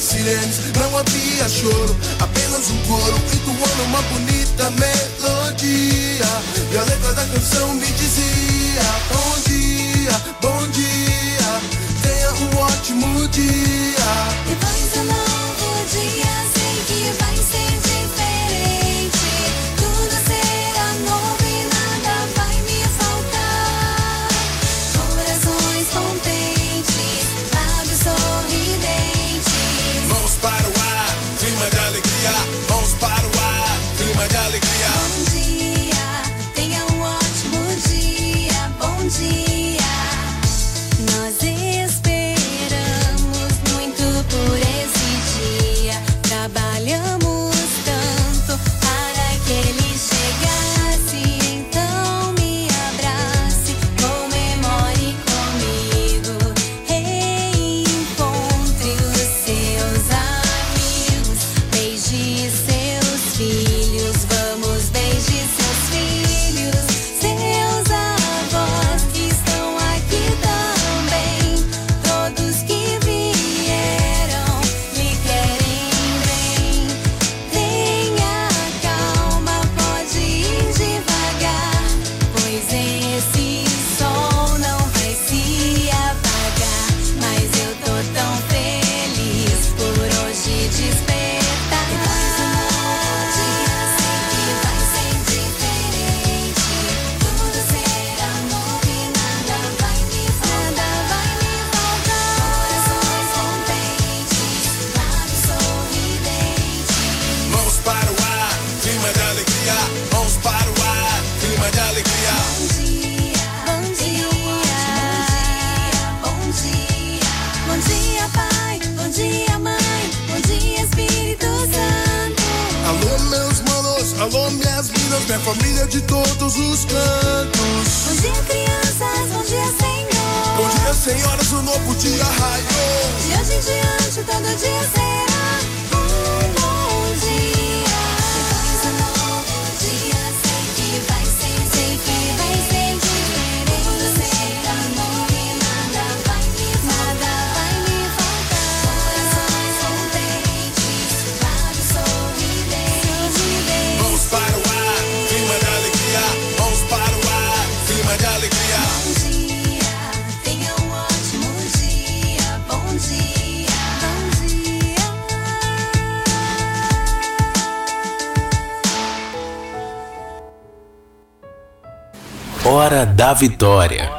sirenes, não havia choro. Apenas um coro entoando uma bonita melodia. E a letra da canção me dizia: Bom dia, bom dia. Tenha um ótimo dia. Depois do novo dia, sei que vai ser Hora da Vitória.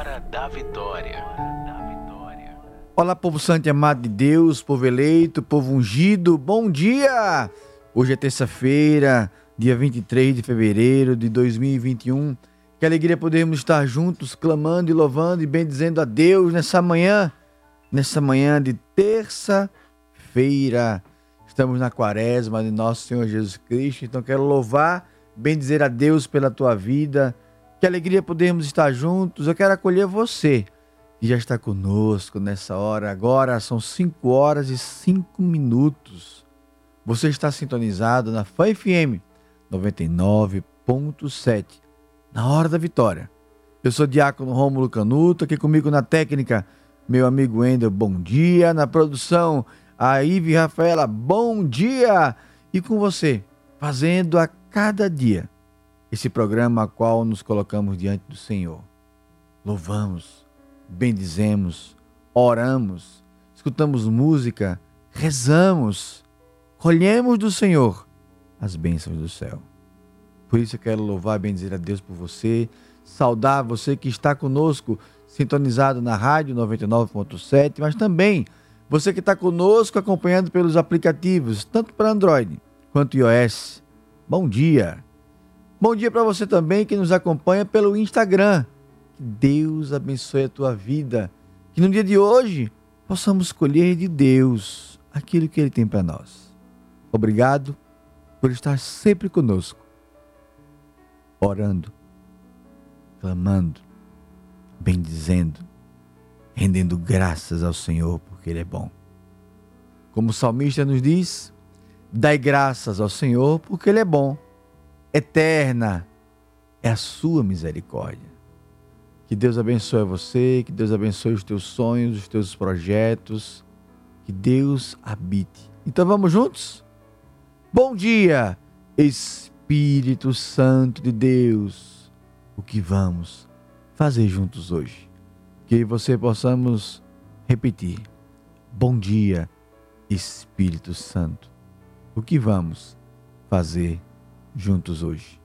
Olá, povo santo e amado de Deus, povo eleito, povo ungido, bom dia! Hoje é terça-feira, dia 23 de fevereiro de 2021. Que alegria podermos estar juntos, clamando e louvando e bendizendo a Deus nessa manhã, nessa manhã de terça-feira. Estamos na quaresma de nosso Senhor Jesus Cristo, então quero louvar, bendizer a Deus pela tua vida. Que alegria podermos estar juntos. Eu quero acolher você que já está conosco nessa hora. Agora são 5 horas e 5 minutos. Você está sintonizado na Fã FM 99.7, na hora da vitória. Eu sou Diácono Rômulo Canuto, aqui comigo na técnica, meu amigo Wendel, bom dia. Na produção, a Ive Rafaela, bom dia. E com você, fazendo a cada dia esse programa a qual nos colocamos diante do Senhor. Louvamos, bendizemos, oramos, escutamos música, rezamos, colhemos do Senhor as bênçãos do céu. Por isso eu quero louvar e bendizer a Deus por você, saudar você que está conosco, sintonizado na rádio 99.7, mas também você que está conosco acompanhando pelos aplicativos, tanto para Android quanto iOS. Bom dia! Bom dia para você também que nos acompanha pelo Instagram. Que Deus abençoe a tua vida. Que no dia de hoje possamos escolher de Deus aquilo que Ele tem para nós. Obrigado por estar sempre conosco, orando, clamando, bendizendo, rendendo graças ao Senhor porque Ele é bom. Como o salmista nos diz, dai graças ao Senhor porque Ele é bom eterna é a sua misericórdia. Que Deus abençoe você, que Deus abençoe os teus sonhos, os teus projetos, que Deus habite. Então vamos juntos? Bom dia, Espírito Santo de Deus. O que vamos fazer juntos hoje? Que você possamos repetir. Bom dia, Espírito Santo. O que vamos fazer juntos hoje.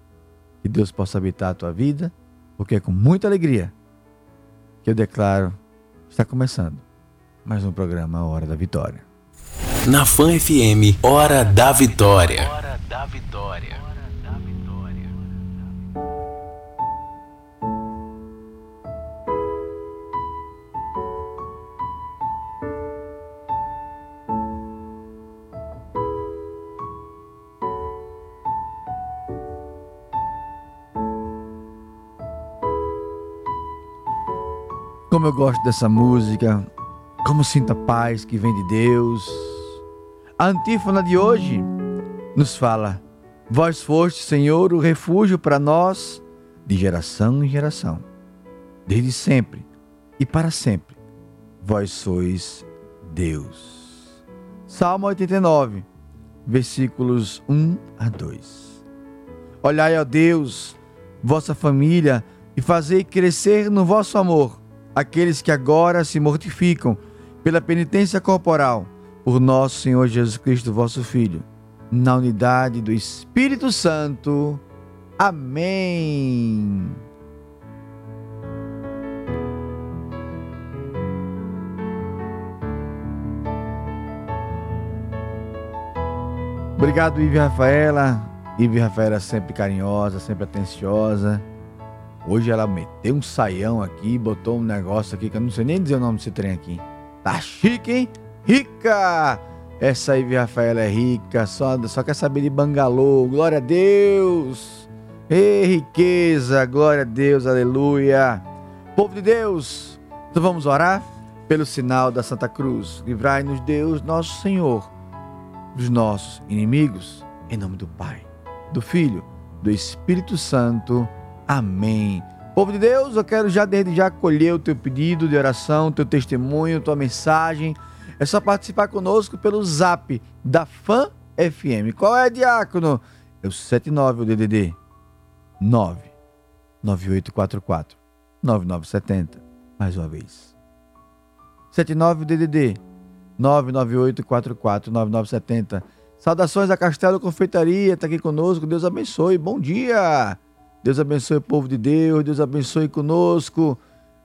Que Deus possa habitar a tua vida, porque é com muita alegria que eu declaro está começando mais um programa Hora da Vitória. Na Fan FM, Hora da Vitória. Hora da Vitória. Como eu gosto dessa música, como sinto a paz que vem de Deus. A antífona de hoje nos fala: Vós foste, Senhor, o refúgio para nós de geração em geração, desde sempre e para sempre. Vós sois Deus. Salmo 89, versículos 1 a 2. Olhai, ó Deus, vossa família e fazei crescer no vosso amor aqueles que agora se mortificam pela penitência corporal por nosso Senhor Jesus Cristo, vosso Filho, na unidade do Espírito Santo. Amém. Obrigado, Ive Rafaela. Ive Rafaela sempre carinhosa, sempre atenciosa. Hoje ela meteu um saião aqui, botou um negócio aqui que eu não sei nem dizer o nome desse trem aqui. Tá chique, hein? Rica! Essa aí, Rafaela, é rica, só, só quer saber de bangalô. Glória a Deus! Ei, riqueza, glória a Deus, aleluia! Povo de Deus, então vamos orar pelo sinal da Santa Cruz. Livrai-nos, Deus, nosso Senhor, dos nossos inimigos, em nome do Pai, do Filho, do Espírito Santo. Amém. Povo de Deus, eu quero já desde já acolher o teu pedido de oração, teu testemunho, tua mensagem. É só participar conosco pelo zap da FAM FM. Qual é, Diácono? É o 79 o DDD 9 9844 9970. Mais uma vez. 79 DDD 99844 9970. Saudações a Castelo Confeitaria, está aqui conosco. Deus abençoe. Bom dia. Deus abençoe o povo de Deus, Deus abençoe conosco.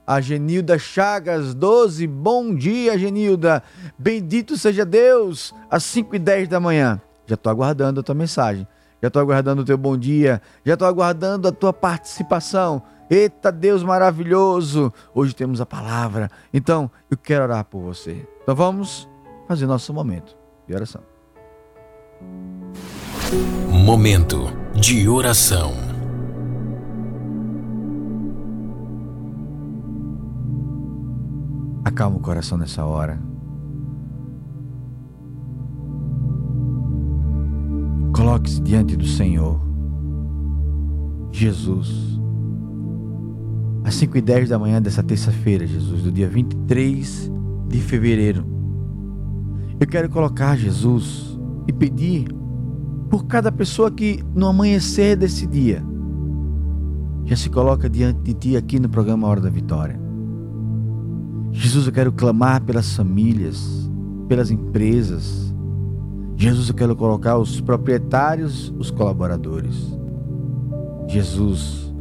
A Genilda Chagas 12, bom dia, Genilda. Bendito seja Deus, às 5 e 10 da manhã. Já estou aguardando a tua mensagem, já estou aguardando o teu bom dia, já estou aguardando a tua participação. Eita Deus maravilhoso! Hoje temos a palavra, então eu quero orar por você. Então vamos fazer nosso momento de oração. Momento de oração. Acalma o coração nessa hora. Coloque-se diante do Senhor. Jesus. Às 5 e 10 da manhã dessa terça-feira, Jesus, do dia 23 de fevereiro. Eu quero colocar Jesus e pedir por cada pessoa que no amanhecer desse dia já se coloca diante de ti aqui no programa Hora da Vitória. Jesus, eu quero clamar pelas famílias, pelas empresas. Jesus, eu quero colocar os proprietários, os colaboradores. Jesus,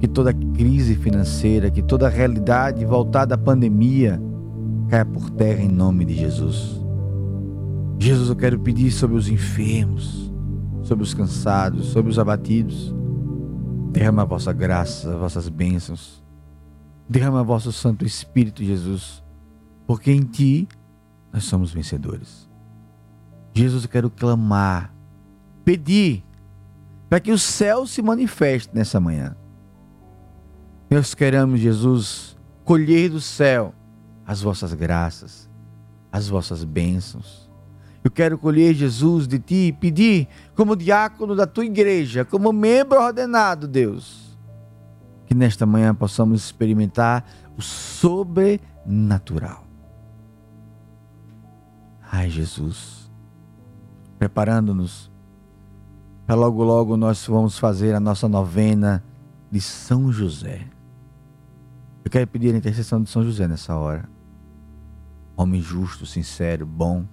que toda crise financeira, que toda realidade voltada à pandemia caia por terra em nome de Jesus. Jesus, eu quero pedir sobre os enfermos, sobre os cansados, sobre os abatidos. Derrama a vossa graça, as vossas bênçãos. Derrama vosso Santo Espírito, Jesus, porque em Ti nós somos vencedores. Jesus, eu quero clamar, pedir para que o céu se manifeste nessa manhã. Nós queremos, Jesus, colher do céu as vossas graças, as vossas bênçãos. Eu quero colher, Jesus, de ti e pedir, como diácono da tua igreja, como membro ordenado, Deus, que nesta manhã possamos experimentar o sobrenatural. Ai, Jesus, preparando-nos para logo logo nós vamos fazer a nossa novena de São José. Eu quero pedir a intercessão de São José nessa hora. Homem justo, sincero, bom,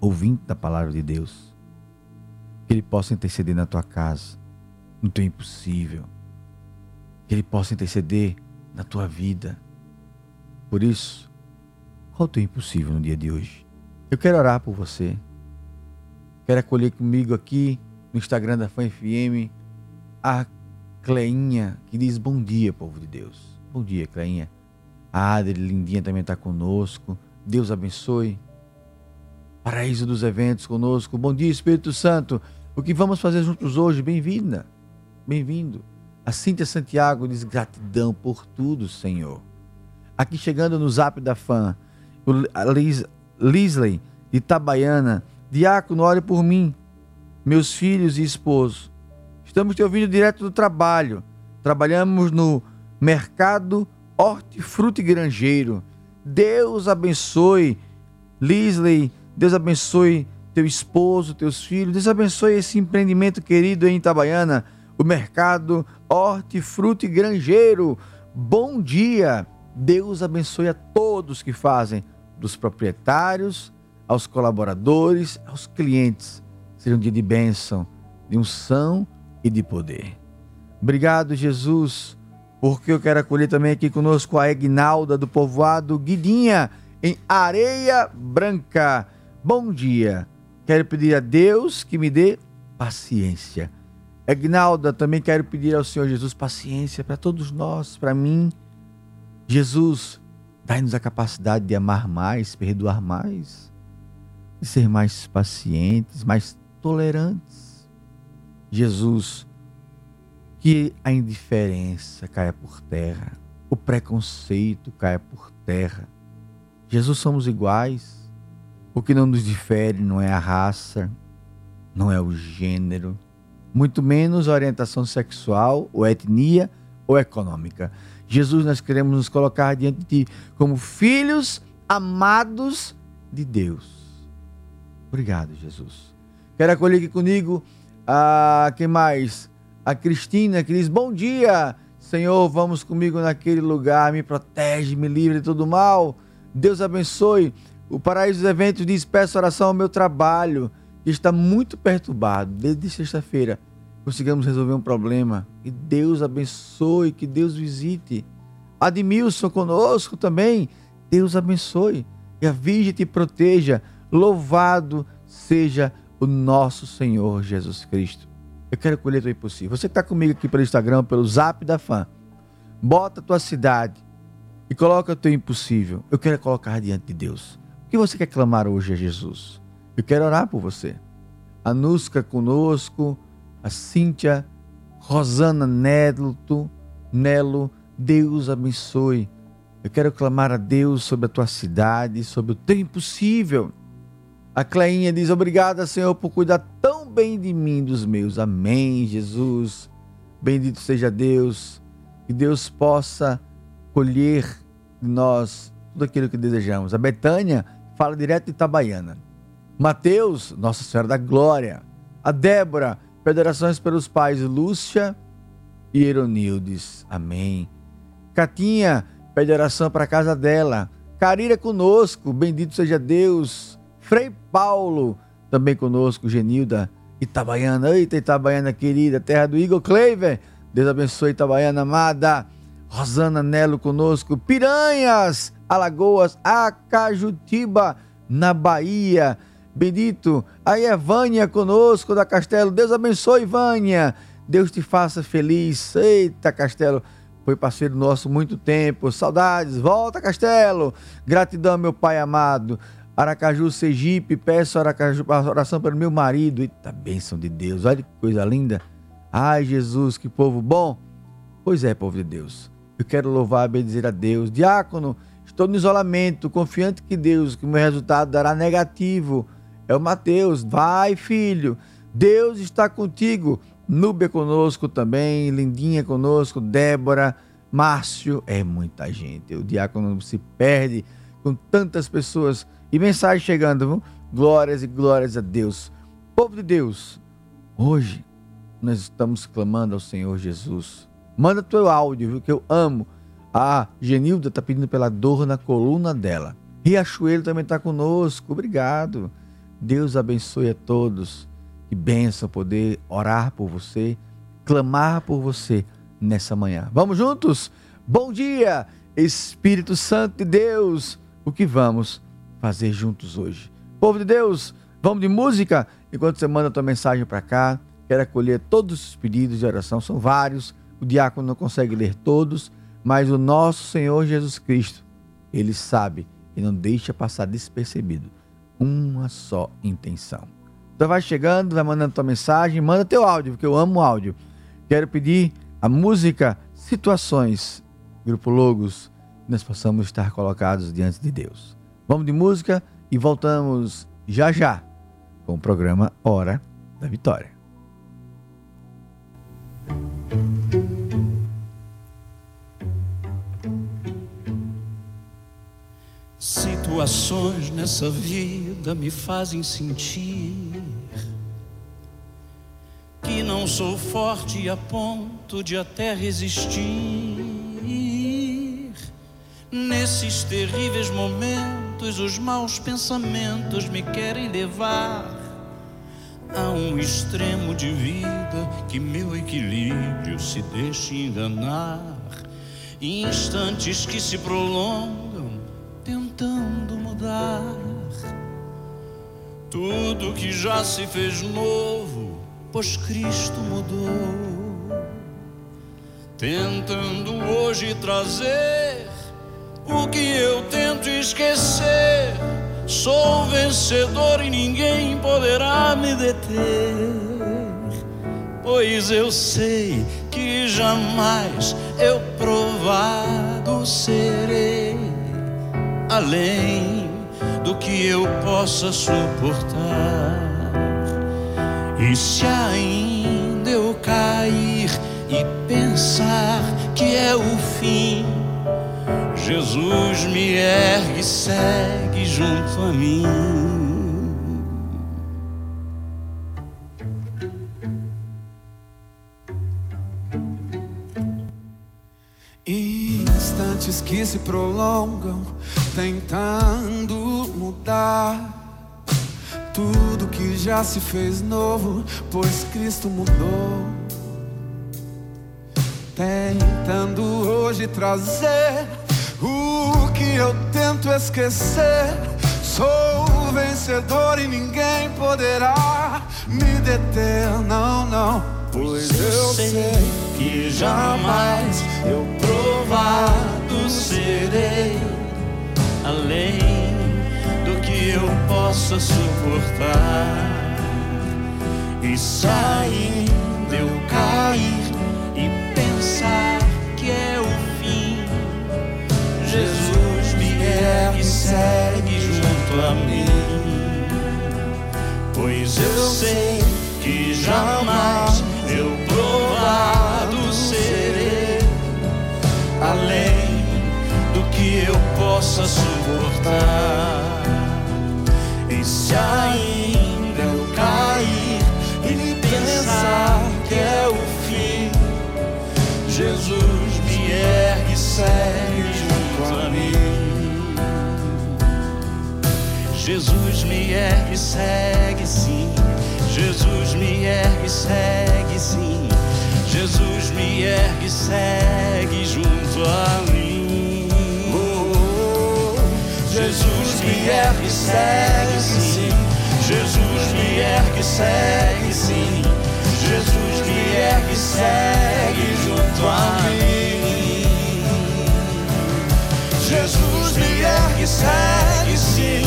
ouvinte da palavra de Deus. Que ele possa interceder na tua casa, no teu impossível. Que ele possa interceder na tua vida. Por isso, qual o teu impossível no dia de hoje? Eu quero orar por você. Quero acolher comigo aqui no Instagram da Fã FM, a Cleinha, que diz bom dia, povo de Deus. Bom dia, Cleinha. A Adri Lindinha também está conosco. Deus abençoe. Paraíso dos eventos conosco. Bom dia, Espírito Santo. O que vamos fazer juntos hoje? Bem-vinda. Bem-vindo. A Cíntia Santiago diz gratidão por tudo, Senhor. Aqui chegando no zap da fã, a Liz, Lisley de Itabaiana. Diácono, ore por mim meus filhos e esposo. Estamos te ouvindo direto do trabalho. Trabalhamos no mercado hortifruti granjeiro. Deus abençoe Lisley, Deus abençoe teu esposo, teus filhos. Deus abençoe esse empreendimento querido em Itabaiana, o mercado hortifruti granjeiro. Bom dia. Deus abençoe a todos que fazem, dos proprietários aos colaboradores, aos clientes seja um dia de bênção, de unção e de poder. Obrigado, Jesus, porque eu quero acolher também aqui conosco a Egnalda do povoado Guidinha, em Areia Branca. Bom dia. Quero pedir a Deus que me dê paciência. Egnalda, também quero pedir ao Senhor Jesus paciência para todos nós, para mim. Jesus, dai-nos a capacidade de amar mais, perdoar mais, de ser mais pacientes, mais tolerantes. Jesus, que a indiferença caia por terra, o preconceito caia por terra. Jesus, somos iguais. O que não nos difere não é a raça, não é o gênero, muito menos orientação sexual, ou etnia ou econômica. Jesus, nós queremos nos colocar diante de ti como filhos amados de Deus. Obrigado, Jesus. Quero acolher aqui comigo a quem mais? A Cristina que diz: Bom dia, Senhor, vamos comigo naquele lugar, me protege, me livre de todo mal. Deus abençoe. O Paraíso dos Eventos diz: Peço oração ao meu trabalho, está muito perturbado desde sexta-feira. Conseguimos resolver um problema. Que Deus abençoe, que Deus visite. Admilson conosco também. Deus abençoe. E a Virgem te proteja. Louvado seja o nosso Senhor Jesus Cristo. Eu quero colher o impossível. Você que está comigo aqui pelo Instagram, pelo Zap da Fã, bota a tua cidade e coloca o teu impossível. Eu quero colocar diante de Deus. O que você quer clamar hoje a Jesus? Eu quero orar por você. A Nusca conosco, a Cíntia, Rosana Nelo, Nelo, Deus abençoe. Eu quero clamar a Deus sobre a tua cidade, sobre o teu impossível. A Cleinha diz: Obrigada, Senhor, por cuidar tão bem de mim dos meus. Amém, Jesus. Bendito seja Deus. Que Deus possa colher de nós tudo aquilo que desejamos. A Betânia fala direto de Itabaiana. Mateus, Nossa Senhora da Glória. A Débora, Federações pelos pais Lúcia e Eronildes. Amém. Catinha, pede oração para a casa dela. Carira conosco, bendito seja Deus. Frei Paulo, Também conosco, Genilda Itabaiana. Eita, Itabaiana querida, terra do Igor Cleiver. Deus abençoe Itabaiana amada. Rosana Nelo conosco. Piranhas, Alagoas, Acajutiba, na Bahia. Bendito. Aí é Vânia conosco da Castelo. Deus abençoe, Vânia. Deus te faça feliz. Eita, Castelo. Foi parceiro nosso muito tempo. Saudades. Volta, Castelo. Gratidão, meu pai amado. Aracaju, Sergipe. Peço Aracaju, oração para meu marido. Eita, bênção de Deus. Olha que coisa linda. Ai, Jesus, que povo bom. Pois é, povo de Deus. Eu quero louvar e bendizer a Deus. Diácono, estou no isolamento, confiante que Deus, que meu resultado dará negativo. É o Mateus. Vai, filho. Deus está contigo. Núbia conosco também, Lindinha conosco, Débora, Márcio, é muita gente. O diácono se perde com tantas pessoas e mensagem chegando, viu? glórias e glórias a Deus. Povo de Deus, hoje nós estamos clamando ao Senhor Jesus. Manda teu áudio, viu? Que eu amo. A Genilda está pedindo pela dor na coluna dela. Riachuelo também está conosco. Obrigado. Deus abençoe a todos. Que benção poder orar por você, clamar por você nessa manhã. Vamos juntos? Bom dia, Espírito Santo de Deus. O que vamos fazer juntos hoje? Povo de Deus, vamos de música? Enquanto você manda a tua mensagem para cá, quero acolher todos os pedidos de oração, são vários. O diácono não consegue ler todos, mas o nosso Senhor Jesus Cristo, ele sabe e não deixa passar despercebido uma só intenção. Então vai chegando, vai mandando tua mensagem, manda teu áudio, porque eu amo áudio. Quero pedir a música Situações, Grupo Logos, nós possamos estar colocados diante de Deus. Vamos de música e voltamos já já com o programa Hora da Vitória. Situações nessa vida me fazem sentir que não sou forte a ponto de até resistir. Nesses terríveis momentos, os maus pensamentos me querem levar a um extremo de vida que meu equilíbrio se deixe enganar. Instantes que se prolongam tentando mudar tudo que já se fez novo pois Cristo mudou, tentando hoje trazer o que eu tento esquecer. Sou vencedor e ninguém poderá me deter, pois eu sei que jamais eu provado serei além do que eu possa suportar. E se ainda eu cair e pensar que é o fim, Jesus me ergue e segue junto a mim. Instantes que se prolongam, tentando mudar tudo que já se fez novo, pois Cristo mudou. Tentando hoje trazer o que eu tento esquecer. Sou vencedor e ninguém poderá me deter, não, não. Pois eu sei que jamais eu provado serei além que eu possa suportar. E saindo eu cair e pensar que é o fim, Jesus me ergue e segue junto a mim. Pois eu sei que jamais eu provado serei além do que eu possa suportar. E se ainda eu cair e pensar que é o fim, Jesus me ergue e segue junto a mim. Jesus me ergue, segue sim. Jesus me ergue, segue sim. Jesus me ergue, segue junto a mim. Jesus me ergue, segue sim. Jesus me ergue, segue sim. Jesus me ergue, segue junto a mim. Jesus me ergue, segue sim.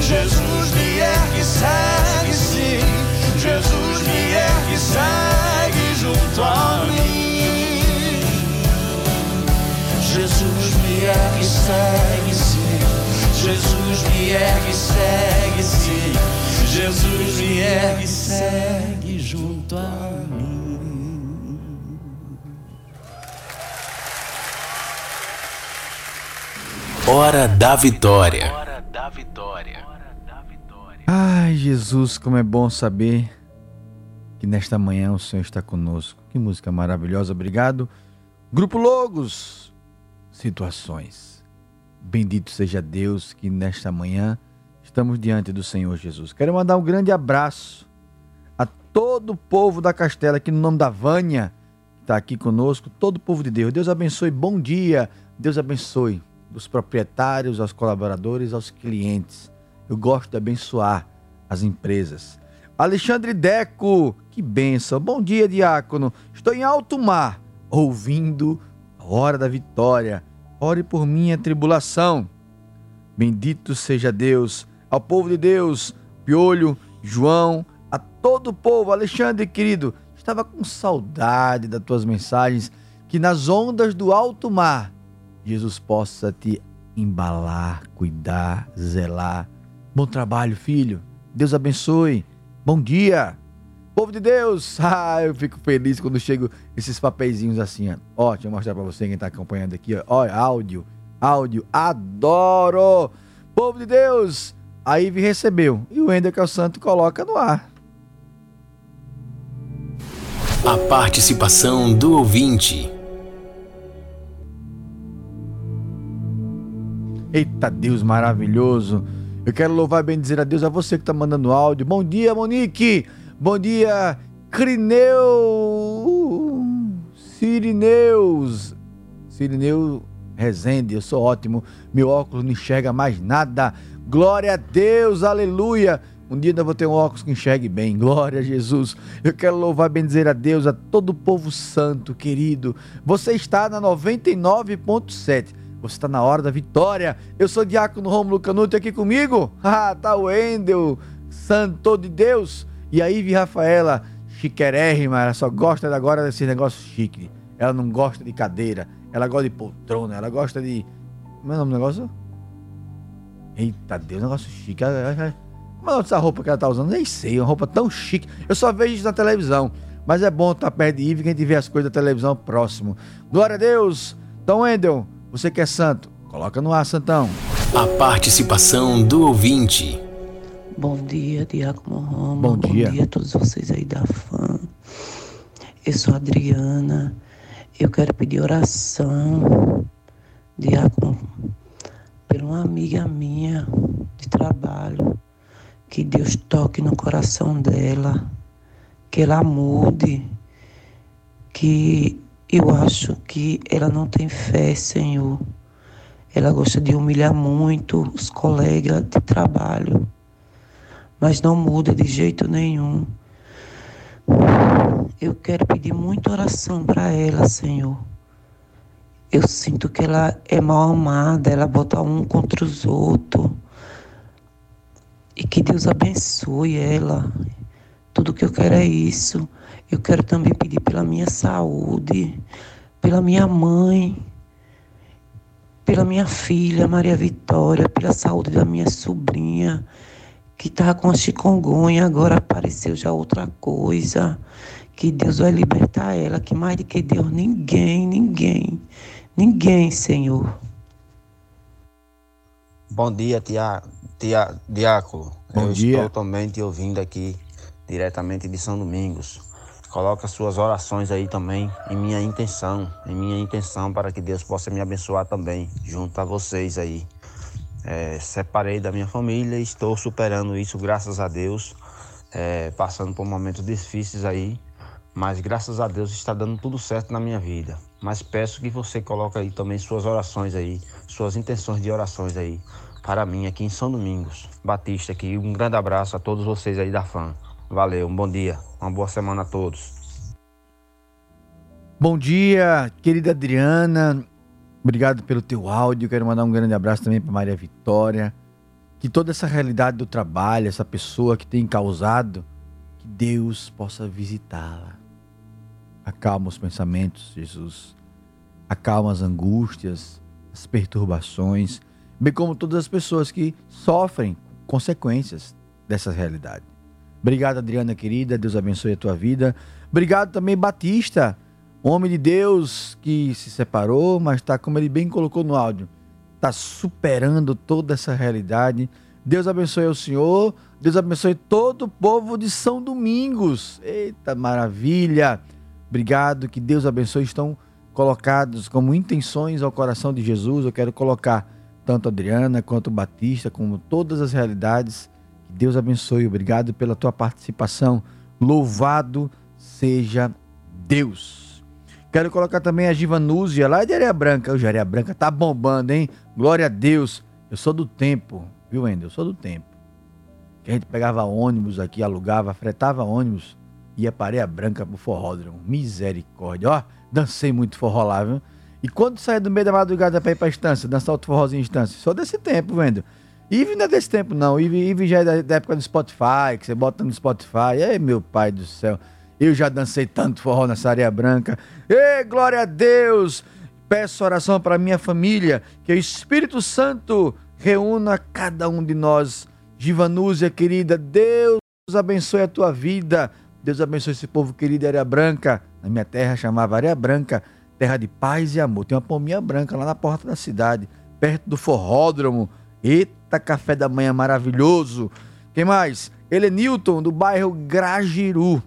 Jesus me ergue, segue sim. Jesus me ergue, segue junto a mim. Jesus me ergue, segue. Jesus me ergue, segue sim. Jesus me ergue, segue junto a mim. Hora da Vitória. Ai, Jesus, como é bom saber que nesta manhã o Senhor está conosco. Que música maravilhosa, obrigado. Grupo Logos, situações. Bendito seja Deus que nesta manhã estamos diante do Senhor Jesus. Quero mandar um grande abraço a todo o povo da Castela, aqui no nome da Vânia, que está aqui conosco, todo o povo de Deus. Deus abençoe, bom dia. Deus abençoe os proprietários, aos colaboradores, aos clientes. Eu gosto de abençoar as empresas. Alexandre Deco, que benção. Bom dia, diácono. Estou em alto mar, ouvindo a hora da vitória. Ore por minha tribulação. Bendito seja Deus. Ao povo de Deus, Piolho, João, a todo o povo. Alexandre, querido, estava com saudade das tuas mensagens. Que nas ondas do alto mar, Jesus possa te embalar, cuidar, zelar Bom trabalho, filho. Deus abençoe. Bom dia. Povo de Deus, ah, eu fico feliz quando chego esses papeizinhos assim, ó. ó deixa eu mostrar para você quem tá acompanhando aqui, ó. ó. áudio, áudio, adoro. Povo de Deus, a Ive recebeu e o Ender que é o santo coloca no ar. A participação do ouvinte. Eita Deus maravilhoso. Eu quero louvar e bendizer a Deus, a você que está mandando áudio. Bom dia, Monique. Bom dia, Crineu. Sirineus. Sirineu Rezende, eu sou ótimo. Meu óculos não enxerga mais nada. Glória a Deus, aleluia. Um dia ainda vou ter um óculos que enxergue bem. Glória a Jesus. Eu quero louvar e bendizer a Deus, a todo o povo santo, querido. Você está na 99.7 você está na hora da vitória. Eu sou Diácono Romulo Canuto aqui comigo. Ah, tá o Endel, santo de Deus. E a Ive Rafaela, chiquerérrima, ela só gosta agora desse negócio chique. Ela não gosta de cadeira, ela gosta de poltrona, ela gosta de. Como é o nome do negócio? Eita Deus, negócio chique. Como é dessa roupa que ela tá usando? Nem sei, uma roupa tão chique. Eu só vejo isso na televisão. Mas é bom estar perto de Ive que a gente vê as coisas da televisão próximo. Glória a Deus. Então, Endel, você que é santo, coloca no ar, Santão. A participação do ouvinte. Bom dia, Diácono Roma. Bom dia. Bom dia a todos vocês aí da fã. Eu sou a Adriana. Eu quero pedir oração, Diácono, por uma amiga minha de trabalho. Que Deus toque no coração dela. Que ela mude. Que eu acho que ela não tem fé, Senhor. Ela gosta de humilhar muito os colegas de trabalho, mas não muda de jeito nenhum. Eu quero pedir muita oração para ela, Senhor. Eu sinto que ela é mal amada, ela bota um contra os outros. E que Deus abençoe ela. Tudo que eu quero é isso. Eu quero também pedir pela minha saúde, pela minha mãe, pela minha filha Maria Vitória, pela saúde da minha sobrinha, que estava com a chikungunya, agora apareceu já outra coisa. Que Deus vai libertar ela, que mais do que Deus, ninguém, ninguém, ninguém, Senhor. Bom dia, tia, tia, Diácono. Bom Eu dia. estou também te ouvindo aqui diretamente de São Domingos. Coloca suas orações aí também em minha intenção, em minha intenção para que Deus possa me abençoar também, junto a vocês aí. É, separei da minha família estou superando isso, graças a Deus. É, passando por momentos difíceis aí, mas graças a Deus está dando tudo certo na minha vida. Mas peço que você coloque aí também suas orações aí, suas intenções de orações aí para mim aqui em São Domingos Batista aqui. Um grande abraço a todos vocês aí da fã. Valeu, um bom dia, uma boa semana a todos. Bom dia, querida Adriana. Obrigado pelo teu áudio. Quero mandar um grande abraço também para Maria Vitória. Que toda essa realidade do trabalho, essa pessoa que tem causado, que Deus possa visitá-la. Acalma os pensamentos, Jesus. Acalma as angústias, as perturbações, bem como todas as pessoas que sofrem consequências dessa realidade. Obrigado, Adriana querida. Deus abençoe a tua vida. Obrigado também, Batista homem de Deus que se separou, mas está, como ele bem colocou no áudio, está superando toda essa realidade. Deus abençoe o Senhor, Deus abençoe todo o povo de São Domingos. Eita maravilha! Obrigado, que Deus abençoe. Estão colocados como intenções ao coração de Jesus. Eu quero colocar tanto Adriana quanto o Batista, como todas as realidades. Que Deus abençoe. Obrigado pela tua participação. Louvado seja Deus. Quero colocar também a Givanúzia lá de Areia Branca. O Areia Branca tá bombando, hein? Glória a Deus. Eu sou do tempo, viu, Wendel? Eu sou do tempo. Que a gente pegava ônibus aqui, alugava, fretava ônibus, ia para Areia Branca pro forródromo. Misericórdia. Ó, dancei muito forró lá, viu? E quando saía do meio da madrugada pra ir pra estância, dançar outro forrozinho em estância? Sou desse tempo, Wendel. Ive não é desse tempo, não. Ive já é da, da época do Spotify, que você bota no Spotify. Ei, meu pai do céu. Eu já dancei tanto forró nessa areia branca. Ei, glória a Deus! Peço oração para minha família, que o Espírito Santo reúna cada um de nós. Givanúzia, querida, Deus abençoe a tua vida. Deus abençoe esse povo querido, Areia Branca. Na minha terra chamava Areia Branca, terra de paz e amor. Tem uma pominha branca lá na porta da cidade, perto do forródromo. Eita, café da manhã maravilhoso. Quem mais? Helenilton, do bairro Gragiru.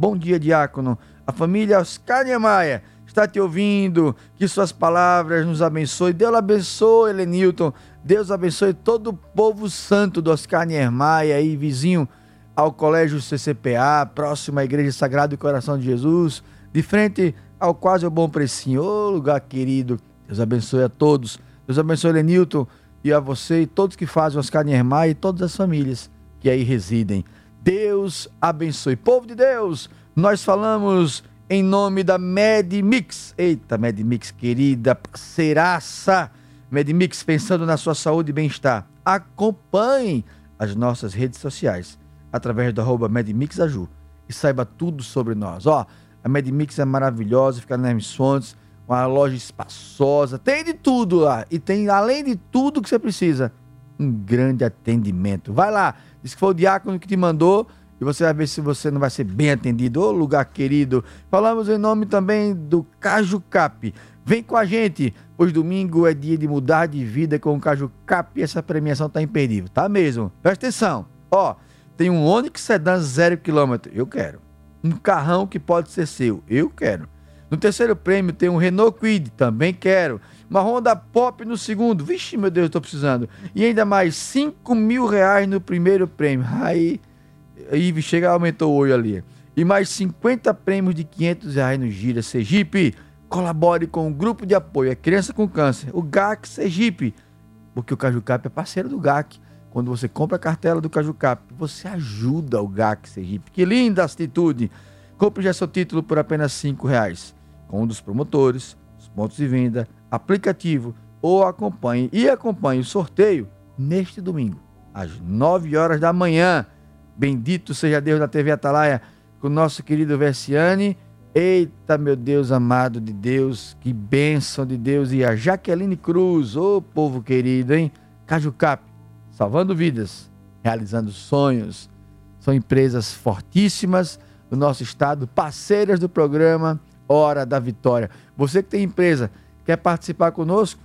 Bom dia, diácono. A família Oscar Niemeyer está te ouvindo. Que suas palavras nos abençoe. Deus abençoe, Helenilton. Deus abençoe todo o povo santo do Oscar Niemeyer aí, vizinho ao Colégio CCPA, próximo à Igreja Sagrado do Coração de Jesus, de frente ao quase o Bom Precinho. Ô, lugar querido. Deus abençoe a todos. Deus abençoe, Lenilton, e a você e todos que fazem Oscar Niemeyer e todas as famílias que aí residem. Deus abençoe. Povo de Deus, nós falamos em nome da MedMix. Eita, MedMix, querida parceiraça. MedMix, pensando na sua saúde e bem-estar. Acompanhe as nossas redes sociais através do arroba MedMixAju e saiba tudo sobre nós. Ó, a MedMix é maravilhosa, fica na Hermes Fontes, uma loja espaçosa, tem de tudo lá. E tem, além de tudo que você precisa, um grande atendimento. Vai lá, Diz que foi o diácono que te mandou e você vai ver se você não vai ser bem atendido. Ô lugar querido. Falamos em nome também do Caju Cap. Vem com a gente, pois domingo é dia de mudar de vida com o Caju Cap e essa premiação tá imperdível. Tá mesmo. Presta atenção. Ó, tem um Onix Sedan zero quilômetro. Eu quero. Um carrão que pode ser seu. Eu quero. No terceiro prêmio tem um Renault Quid. Também quero uma Honda Pop no segundo. Vixe, meu Deus, estou precisando. E ainda mais 5 mil reais no primeiro prêmio. Aí, Ive, chega, aumentou o olho ali. E mais 50 prêmios de 500 reais no Gira Sergipe. Colabore com o grupo de apoio a criança com câncer, o GAC Sergipe. Porque o Cajucap é parceiro do GAC. Quando você compra a cartela do Cajucap, você ajuda o GAC Sergipe. Que linda atitude! Compre já seu título por apenas 5 reais. Com um dos promotores, os pontos de venda, aplicativo ou acompanhe e acompanhe o sorteio neste domingo, às 9 horas da manhã. Bendito seja Deus da TV Atalaia, com o nosso querido Versiane. Eita, meu Deus amado de Deus, que bênção de Deus. E a Jaqueline Cruz, ô oh, povo querido, hein? Cajucap, salvando vidas, realizando sonhos. São empresas fortíssimas do nosso estado, parceiras do programa Hora da Vitória. Você que tem empresa, Quer participar conosco?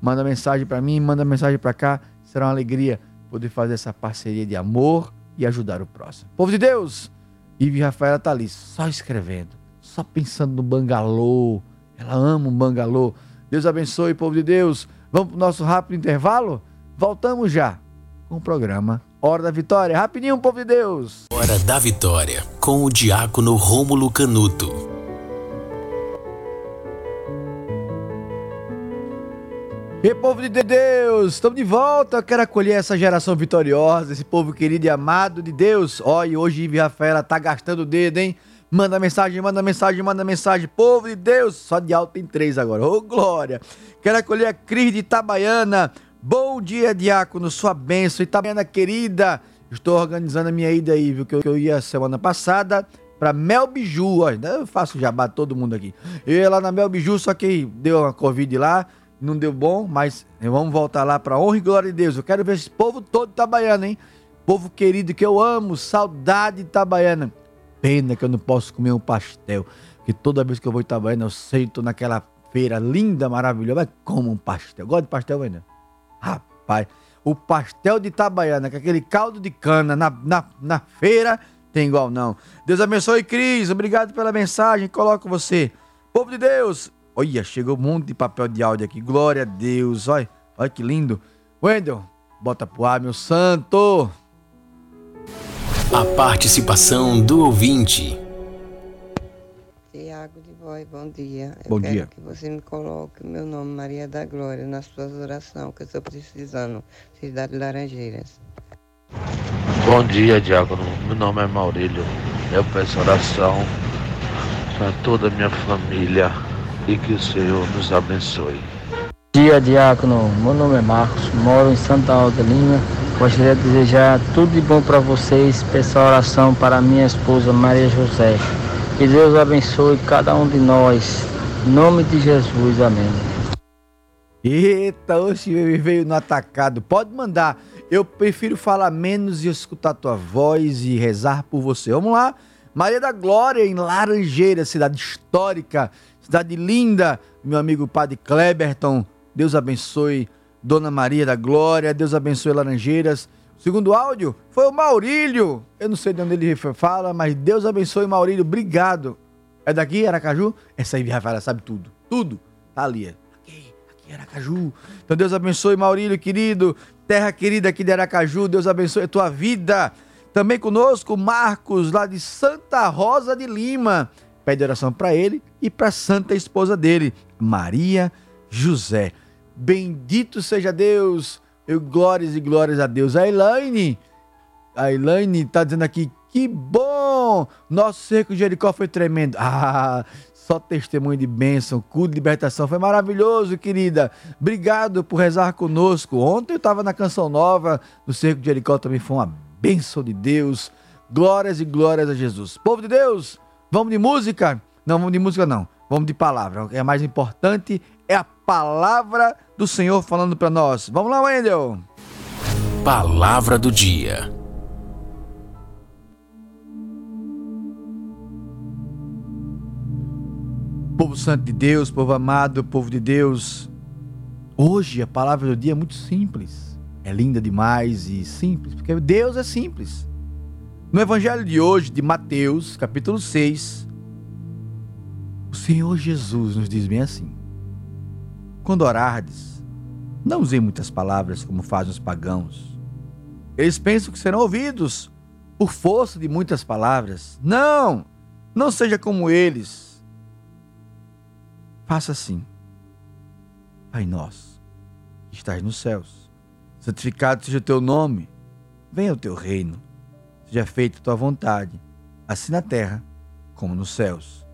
Manda mensagem para mim, manda mensagem para cá. Será uma alegria poder fazer essa parceria de amor e ajudar o próximo. Povo de Deus, Ive Rafaela tá ali só escrevendo, só pensando no bangalô. Ela ama o bangalô. Deus abençoe, povo de Deus. Vamos para o nosso rápido intervalo? Voltamos já com o programa Hora da Vitória. Rapidinho, povo de Deus. Hora da Vitória, com o diácono Rômulo Canuto. E povo de Deus, estamos de volta. Eu quero acolher essa geração vitoriosa, esse povo querido e amado de Deus. Olha, hoje Ive Rafaela tá gastando o dedo, hein? Manda mensagem, manda mensagem, manda mensagem. Povo de Deus, só de alto tem três agora. Ô, oh, glória. Quero acolher a Cris de Itabaiana. Bom dia, diácono, sua bênção. Itabaiana querida, estou organizando a minha ida aí, viu? Que eu ia semana passada para Mel Biju. Ó, eu faço jabá todo mundo aqui. Eu ia lá na Mel Biju, só que deu uma Covid lá não deu bom, mas vamos voltar lá para honra e glória de Deus. Eu quero ver esse povo todo itabaiano, hein? Povo querido que eu amo, saudade itabaiana. Pena que eu não posso comer um pastel, que toda vez que eu vou Itabaiana eu sento naquela feira linda, maravilhosa, mas como um pastel. Gosta de pastel ainda? Rapaz, o pastel de Itabaiana, com aquele caldo de cana na, na, na feira, tem igual não. Deus abençoe, Cris. Obrigado pela mensagem. Coloco você. Povo de Deus, Olha, chegou um monte de papel de áudio aqui. Glória a Deus. Olha, olha que lindo. Wendel, bota pro ar, meu santo. A participação do ouvinte. Tiago de Voz, bom dia. Eu bom dia. que você me coloque meu nome, Maria da Glória, nas suas orações, que eu estou precisando. Cidade de Laranjeiras. Bom dia, Diácono. Meu nome é Maurílio. Eu peço oração para toda a minha família e que o Senhor nos abençoe. Bom dia, Diácono. Meu nome é Marcos, moro em Santa Alta Lima. Gostaria de desejar tudo de bom para vocês. Peço oração para minha esposa Maria José. Que Deus abençoe cada um de nós. Em nome de Jesus, amém. Eita, hoje veio no atacado. Pode mandar. Eu prefiro falar menos e escutar tua voz e rezar por você. Vamos lá. Maria da Glória, em Laranjeira, cidade histórica cidade linda, meu amigo Padre Kleberton. Deus abençoe Dona Maria da Glória, Deus abençoe Laranjeiras. Segundo áudio foi o Maurílio. Eu não sei de onde ele fala, mas Deus abençoe Maurílio. Obrigado. É daqui, Aracaju? Essa aí, Rafaela, sabe tudo. Tudo. Tá ali. Aqui, aqui, Aracaju. Então Deus abençoe Maurílio, querido. Terra querida aqui de Aracaju. Deus abençoe a tua vida. Também conosco, Marcos, lá de Santa Rosa de Lima pede oração para ele e para a santa esposa dele, Maria José. Bendito seja Deus, eu glórias e glórias a Deus. A Elaine, a Elaine está dizendo aqui, que bom! Nosso cerco de Jericó foi tremendo. Ah, só testemunho de bênção, culto de libertação. Foi maravilhoso, querida. Obrigado por rezar conosco. Ontem eu estava na Canção Nova, no cerco de Jericó também foi uma bênção de Deus. Glórias e glórias a Jesus. Povo de Deus, Vamos de música? Não, vamos de música não. Vamos de palavra. O que é mais importante é a palavra do Senhor falando para nós. Vamos lá, Wendel. Palavra do dia. Povo santo de Deus, povo amado, povo de Deus. Hoje a palavra do dia é muito simples. É linda demais e simples, porque Deus é simples. No evangelho de hoje, de Mateus, capítulo 6, o Senhor Jesus nos diz bem assim: Quando orardes, não usem muitas palavras como fazem os pagãos. Eles pensam que serão ouvidos por força de muitas palavras. Não! Não seja como eles. Faça assim. Pai nosso, que estás nos céus, santificado seja o teu nome, venha o teu reino seja feita tua vontade, assim na terra como nos céus.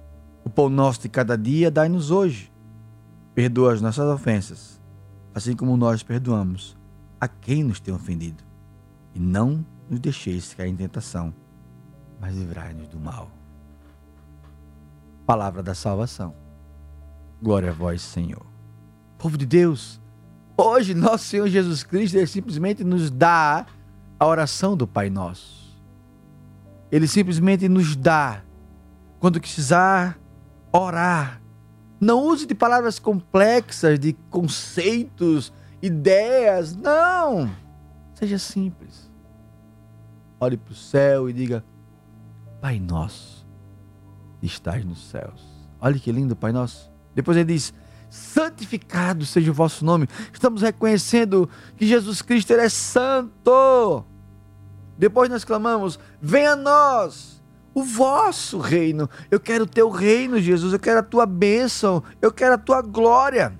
O pão nosso de cada dia dai-nos hoje. Perdoa as nossas ofensas, assim como nós perdoamos a quem nos tem ofendido. E não nos deixeis cair em tentação, mas livrai-nos do mal. Palavra da salvação. Glória a vós, Senhor. Povo de Deus, hoje nosso Senhor Jesus Cristo ele simplesmente nos dá a oração do Pai Nosso. Ele simplesmente nos dá quando precisar orar. Não use de palavras complexas, de conceitos, ideias. Não! Seja simples. Olhe para o céu e diga: Pai nosso, estás nos céus. Olha que lindo, Pai nosso. Depois ele diz: santificado seja o vosso nome. Estamos reconhecendo que Jesus Cristo ele é santo. Depois nós clamamos: venha a nós o vosso reino. Eu quero o teu reino, Jesus. Eu quero a tua bênção. Eu quero a tua glória.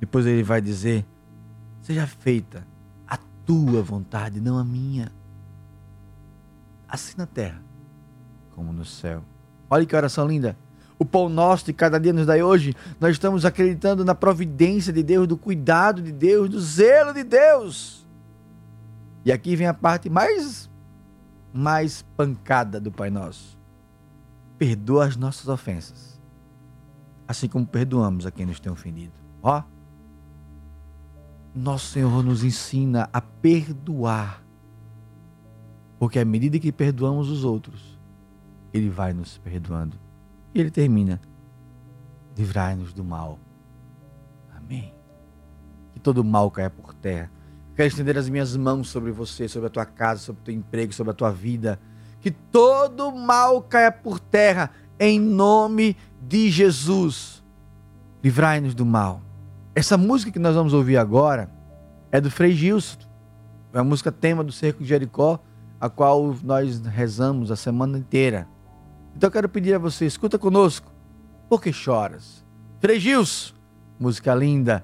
Depois ele vai dizer: seja feita a tua vontade, não a minha. Assim na terra como no céu. Olha que oração linda. O pão nosso de cada dia nos dai hoje. Nós estamos acreditando na providência de Deus, do cuidado de Deus, do zelo de Deus. E aqui vem a parte mais mais pancada do Pai Nosso. Perdoa as nossas ofensas, assim como perdoamos a quem nos tem ofendido. Ó, nosso Senhor nos ensina a perdoar, porque à medida que perdoamos os outros, Ele vai nos perdoando. E Ele termina: livrai-nos do mal. Amém. Que todo mal caia por terra Quero estender as minhas mãos sobre você, sobre a tua casa, sobre o teu emprego, sobre a tua vida. Que todo mal caia por terra, em nome de Jesus. Livrai-nos do mal. Essa música que nós vamos ouvir agora é do Frei Gilson. É a música tema do Cerco de Jericó, a qual nós rezamos a semana inteira. Então eu quero pedir a você, escuta conosco. Por que choras? Frei Gilson, música linda.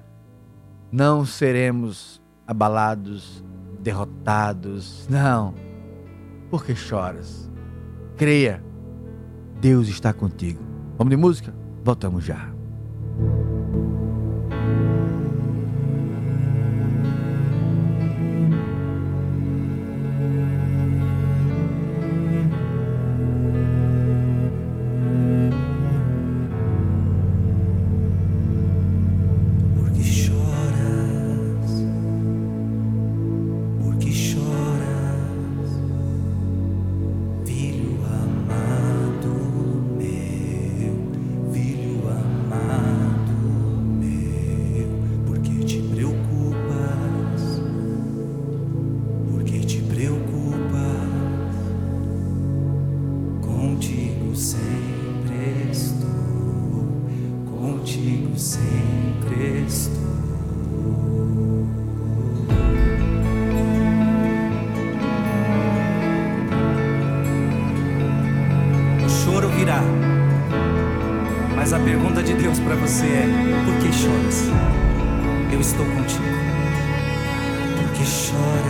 Não seremos abalados, derrotados. Não. Por que choras? Creia. Deus está contigo. Vamos de música? Voltamos já. você é: Por que choras? Eu estou contigo. Por que choras?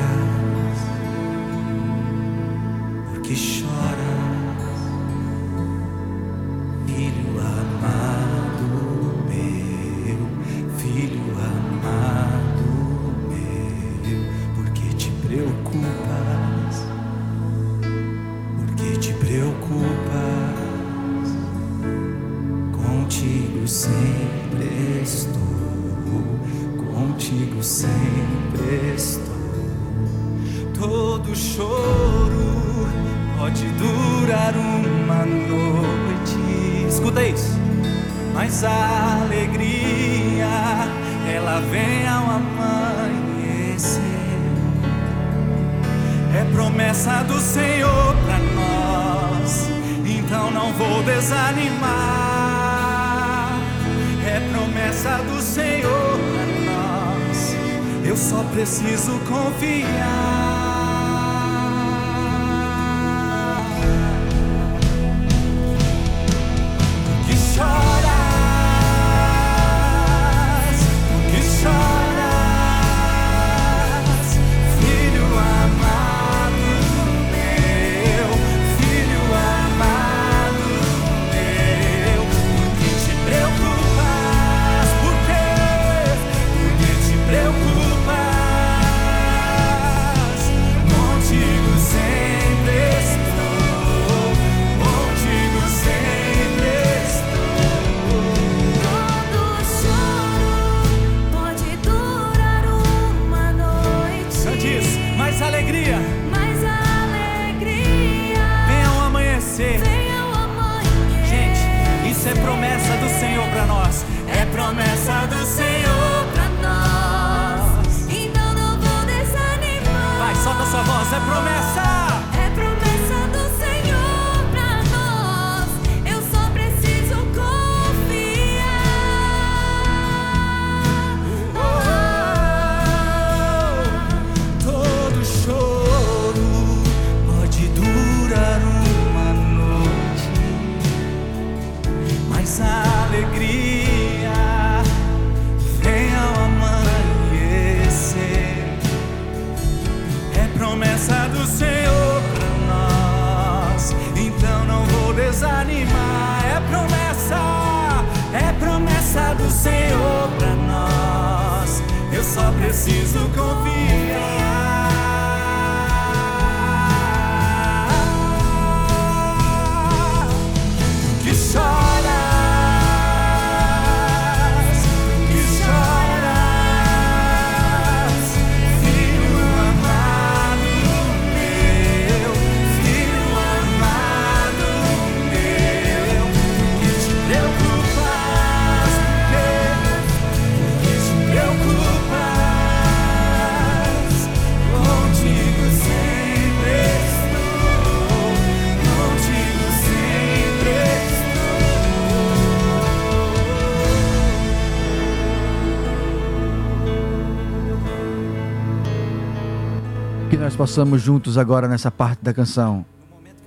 Possamos juntos agora nessa parte da canção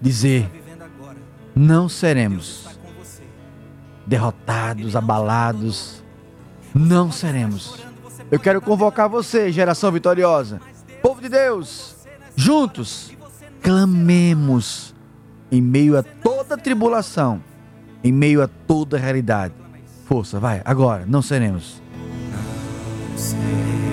dizer: não seremos derrotados, abalados, não seremos. Eu quero convocar você, geração vitoriosa, povo de Deus, juntos, clamemos em meio a toda tribulação, em meio a toda realidade. Força, vai, agora, não seremos. Não seremos.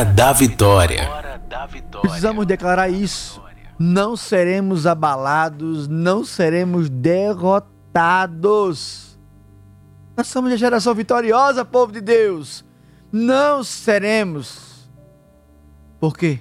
Hora da Vitória. Precisamos declarar isso. Não seremos abalados, não seremos derrotados. Nós somos a geração vitoriosa, povo de Deus. Não seremos. Por quê?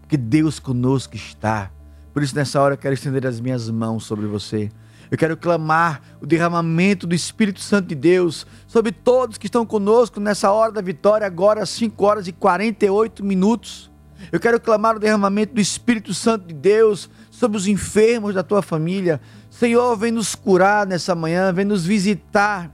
Porque Deus conosco está. Por isso, nessa hora, eu quero estender as minhas mãos sobre você. Eu quero clamar o derramamento do Espírito Santo de Deus sobre todos que estão conosco nessa hora da vitória, agora às 5 horas e 48 minutos. Eu quero clamar o derramamento do Espírito Santo de Deus sobre os enfermos da tua família. Senhor, vem nos curar nessa manhã, vem nos visitar.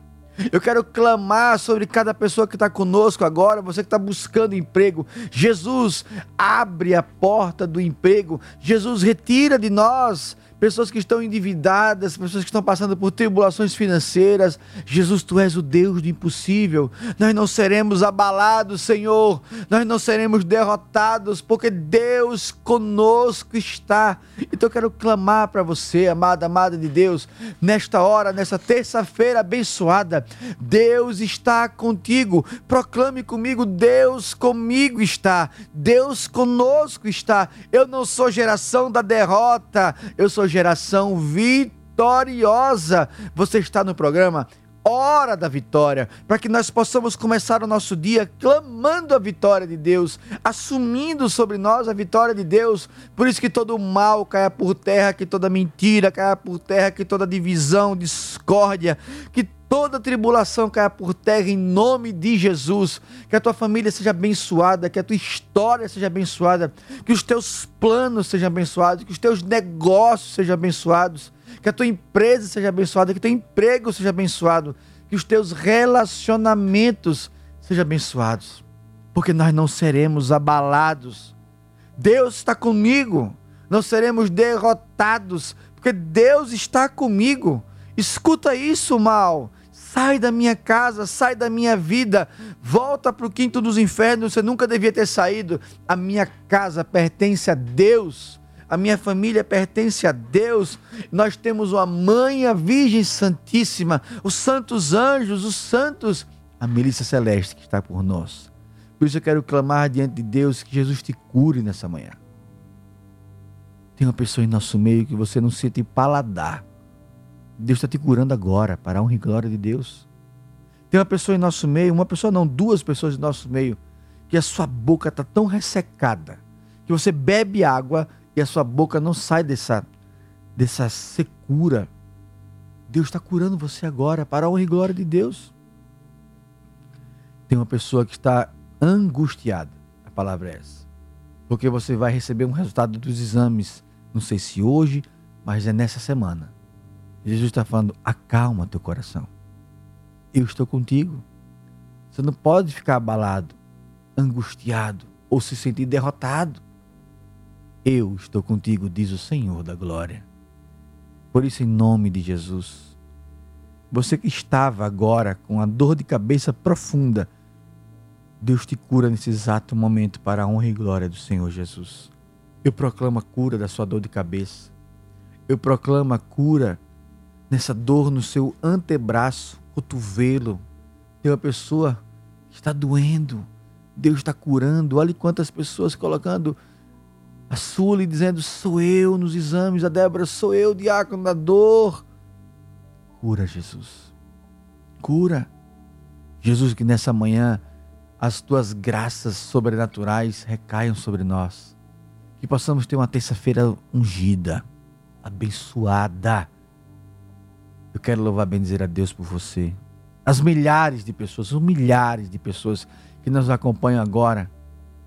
Eu quero clamar sobre cada pessoa que está conosco agora, você que está buscando emprego. Jesus, abre a porta do emprego. Jesus, retira de nós pessoas que estão endividadas, pessoas que estão passando por tribulações financeiras. Jesus, tu és o Deus do impossível. Nós não seremos abalados, Senhor. Nós não seremos derrotados, porque Deus conosco está. Então eu quero clamar para você, amada, amada de Deus, nesta hora, nessa terça-feira abençoada. Deus está contigo. Proclame comigo: Deus comigo está. Deus conosco está. Eu não sou geração da derrota, eu sou geração vitoriosa. Você está no programa Hora da Vitória, para que nós possamos começar o nosso dia clamando a vitória de Deus, assumindo sobre nós a vitória de Deus. Por isso que todo mal caia por terra, que toda mentira caia por terra, que toda divisão, discórdia, que toda tribulação caia por terra em nome de Jesus. Que a tua família seja abençoada, que a tua história seja abençoada, que os teus planos sejam abençoados, que os teus negócios sejam abençoados, que a tua empresa seja abençoada, que o teu emprego seja abençoado, que os teus relacionamentos sejam abençoados, porque nós não seremos abalados. Deus está comigo, não seremos derrotados, porque Deus está comigo. Escuta isso, mal. Sai da minha casa, sai da minha vida, volta para o quinto dos infernos. Você nunca devia ter saído. A minha casa pertence a Deus. A minha família pertence a Deus. Nós temos uma mãe, a Virgem Santíssima, os santos anjos, os santos, a milícia celeste que está por nós. Por isso eu quero clamar diante de Deus que Jesus te cure nessa manhã. Tem uma pessoa em nosso meio que você não sente paladar Deus está te curando agora, para a honra e glória de Deus. Tem uma pessoa em nosso meio, uma pessoa não, duas pessoas em nosso meio, que a sua boca está tão ressecada, que você bebe água e a sua boca não sai dessa, dessa secura. Deus está curando você agora, para a honra e glória de Deus. Tem uma pessoa que está angustiada, a palavra é essa, porque você vai receber um resultado dos exames, não sei se hoje, mas é nessa semana. Jesus está falando: acalma teu coração. Eu estou contigo. Você não pode ficar abalado, angustiado ou se sentir derrotado. Eu estou contigo, diz o Senhor da glória. Por isso, em nome de Jesus, você que estava agora com a dor de cabeça profunda, Deus te cura nesse exato momento para a honra e glória do Senhor Jesus. Eu proclamo a cura da sua dor de cabeça. Eu proclamo a cura nessa dor no seu antebraço, cotovelo. Tem uma pessoa que está doendo. Deus está curando. Olha quantas pessoas colocando a Sula e dizendo: Sou eu nos exames. A Débora, sou eu, diácono da dor. Cura, Jesus. Cura. Jesus, que nessa manhã as tuas graças sobrenaturais recaiam sobre nós. Que possamos ter uma terça-feira ungida, abençoada eu quero louvar bem dizer a Deus por você. As milhares de pessoas, os milhares de pessoas que nos acompanham agora.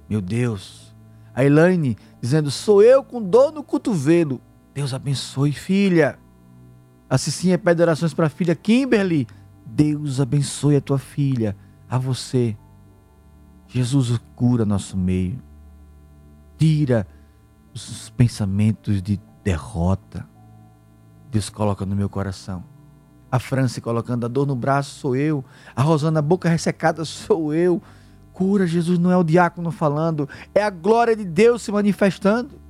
Meu Deus. A Elaine dizendo: Sou eu com dor no cotovelo. Deus abençoe, filha. A Cicinha pede orações para a filha Kimberly. Deus abençoe a tua filha, a você. Jesus cura nosso meio. Tira os pensamentos de derrota. Deus coloca no meu coração a França colocando a dor no braço, sou eu. A Rosana, boca ressecada, sou eu. Cura, Jesus não é o diácono falando, é a glória de Deus se manifestando.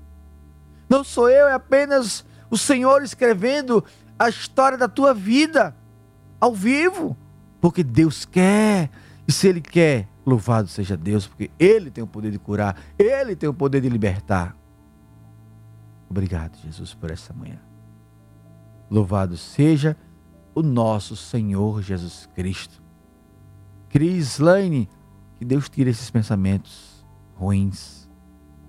Não sou eu, é apenas o Senhor escrevendo a história da tua vida ao vivo, porque Deus quer. E se Ele quer, louvado seja Deus, porque Ele tem o poder de curar, Ele tem o poder de libertar. Obrigado, Jesus, por essa manhã. Louvado seja Deus o nosso Senhor Jesus Cristo. Cris Lane, que Deus tire esses pensamentos ruins,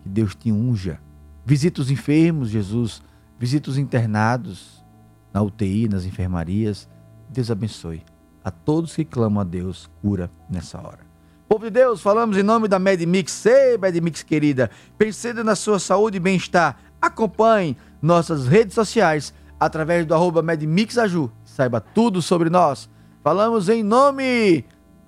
que Deus te unja. Visita os enfermos, Jesus, visita os internados na UTI, nas enfermarias. Deus abençoe a todos que clamam a Deus cura nessa hora. Povo de Deus, falamos em nome da MedMix. Ei, MedMix querida, pensando na sua saúde e bem-estar, acompanhe nossas redes sociais através do arroba MedMixAju saiba tudo sobre nós. Falamos em nome,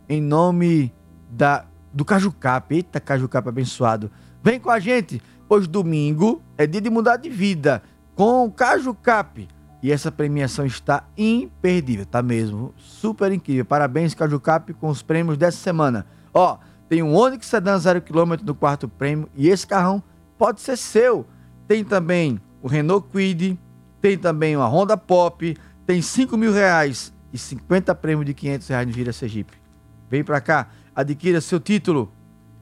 em nome da do Cajucap. Eita, Cajucap abençoado. Vem com a gente, pois domingo é dia de mudar de vida com o Cajucap. E essa premiação está imperdível, tá mesmo? Super incrível. Parabéns, Cajucap, com os prêmios dessa semana. Ó, tem um Onix Sedan 0km no quarto prêmio e esse carrão pode ser seu. Tem também o Renault Kwid, tem também uma Honda Pop, tem 5 mil reais e 50 prêmios de 500 reais no Gira Sergipe. Vem para cá, adquira seu título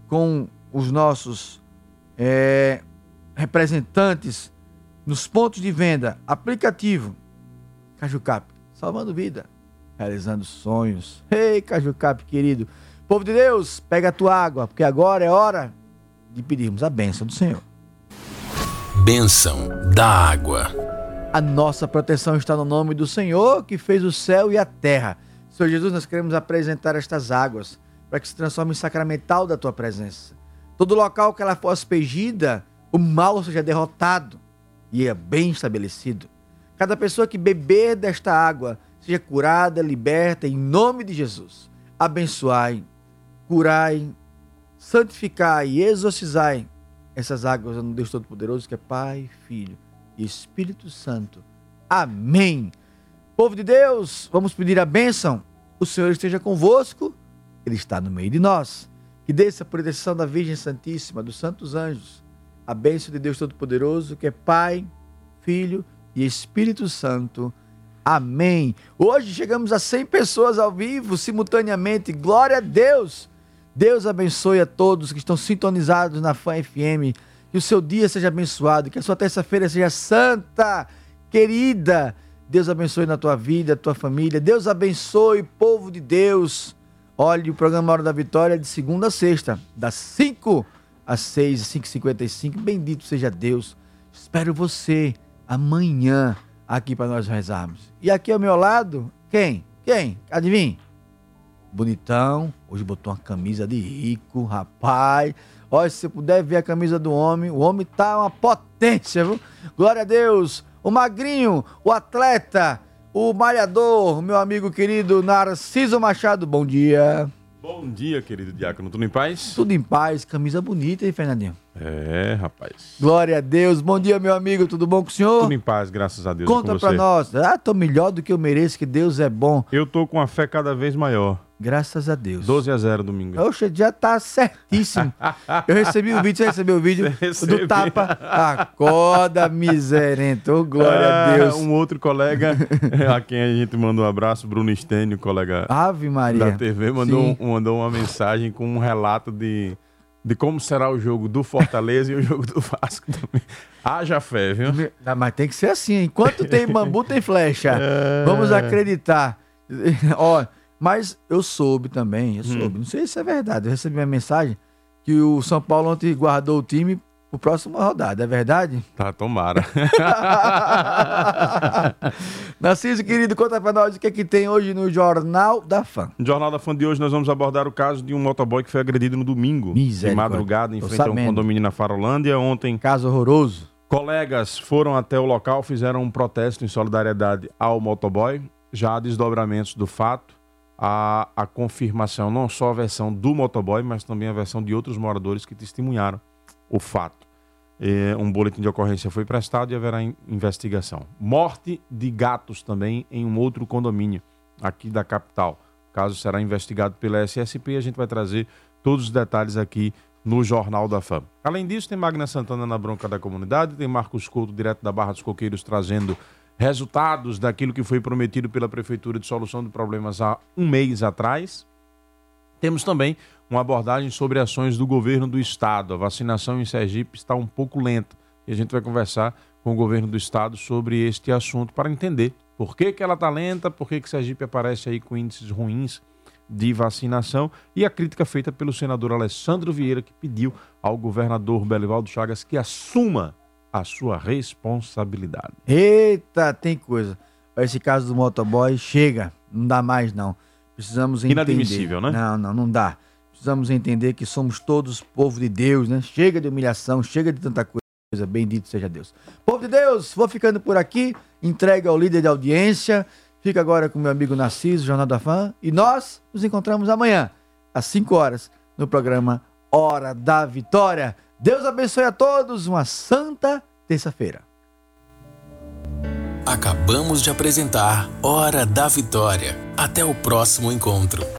com os nossos é, representantes nos pontos de venda, aplicativo Cajucap, salvando vida, realizando sonhos. Ei, Cajucap, querido. Povo de Deus, pega a tua água, porque agora é hora de pedirmos a bênção do Senhor. Bênção da água. A nossa proteção está no nome do Senhor que fez o céu e a terra. Senhor Jesus, nós queremos apresentar estas águas para que se transforme em sacramental da tua presença. Todo local que ela for aspergida, o mal seja derrotado e é bem estabelecido. Cada pessoa que beber desta água seja curada, liberta, em nome de Jesus. Abençoai, curai, santificai e exorcizai essas águas no Deus Todo-Poderoso, que é Pai, Filho e Espírito Santo. Amém. Povo de Deus, vamos pedir a bênção. O Senhor esteja convosco, Ele está no meio de nós. Que desça a proteção da Virgem Santíssima, dos santos anjos, a bênção de Deus Todo-Poderoso, que é Pai, Filho e Espírito Santo. Amém. Hoje chegamos a 100 pessoas ao vivo, simultaneamente. Glória a Deus. Deus abençoe a todos que estão sintonizados na Fã FM. Que o seu dia seja abençoado, que a sua terça-feira seja santa, querida. Deus abençoe na tua vida, tua família. Deus abençoe, povo de Deus. Olhe o programa Hora da Vitória de segunda a sexta, das 5 às 6 e 5h55. Bendito seja Deus. Espero você amanhã aqui para nós rezarmos. E aqui ao meu lado, quem? Quem? Adivinha? Bonitão. Hoje botou uma camisa de rico, rapaz. Olha, se você puder ver a camisa do homem, o homem tá uma potência, viu? Glória a Deus. O magrinho, o atleta, o malhador, meu amigo querido Narciso Machado. Bom dia. Bom dia, querido Diácono. Tudo em paz? Tudo em paz. Camisa bonita, hein, Fernandinho? É, rapaz. Glória a Deus. Bom dia, meu amigo. Tudo bom com o senhor? Tudo em paz, graças a Deus. Conta pra nós. Ah, tô melhor do que eu mereço, que Deus é bom. Eu tô com a fé cada vez maior. Graças a Deus. 12 a 0 domingo. Oxe, já tá certíssimo. Eu recebi o vídeo, você recebeu o vídeo do tapa. Acorda, miserento. Glória ah, a Deus. Um outro colega, a quem a gente mandou um abraço, Bruno Stênio, colega Ave Maria. da TV, mandou, mandou uma mensagem com um relato de, de como será o jogo do Fortaleza e o jogo do Vasco também. Haja fé, viu? Ah, mas tem que ser assim. Enquanto tem bambu, tem flecha. É... Vamos acreditar. Ó. Mas eu soube também, eu soube, hum. não sei se é verdade, eu recebi uma mensagem que o São Paulo ontem guardou o time pro próximo rodada, é verdade? Tá, tomara. Narciso, querido, conta pra nós o que é que tem hoje no Jornal da Fã. No Jornal da Fã de hoje nós vamos abordar o caso de um motoboy que foi agredido no domingo, de madrugada, em frente a um condomínio na Farolândia. Ontem... Caso horroroso. Colegas foram até o local, fizeram um protesto em solidariedade ao motoboy. Já há desdobramentos do fato a, a confirmação, não só a versão do motoboy, mas também a versão de outros moradores que testemunharam o fato. É, um boletim de ocorrência foi prestado e haverá investigação. Morte de gatos também em um outro condomínio aqui da capital. O caso será investigado pela SSP e a gente vai trazer todos os detalhes aqui no Jornal da Fama. Além disso, tem Magna Santana na bronca da comunidade, tem Marcos Couto, direto da Barra dos Coqueiros, trazendo resultados daquilo que foi prometido pela Prefeitura de solução de problemas há um mês atrás. Temos também uma abordagem sobre ações do governo do estado. A vacinação em Sergipe está um pouco lenta e a gente vai conversar com o governo do estado sobre este assunto para entender por que, que ela está lenta, por que, que Sergipe aparece aí com índices ruins de vacinação e a crítica feita pelo senador Alessandro Vieira, que pediu ao governador Belivaldo Chagas que assuma a sua responsabilidade. Eita, tem coisa. Esse caso do motoboy chega, não dá mais não. Precisamos entender. Inadmissível, né? Não, não, não dá. Precisamos entender que somos todos povo de Deus, né? Chega de humilhação, chega de tanta coisa. Bendito seja Deus. Povo de Deus, vou ficando por aqui. Entrega ao líder de audiência. Fica agora com meu amigo Narciso, Jornal da Fã. E nós nos encontramos amanhã, às 5 horas, no programa Hora da Vitória. Deus abençoe a todos. Uma santa terça-feira. Acabamos de apresentar Hora da Vitória. Até o próximo encontro.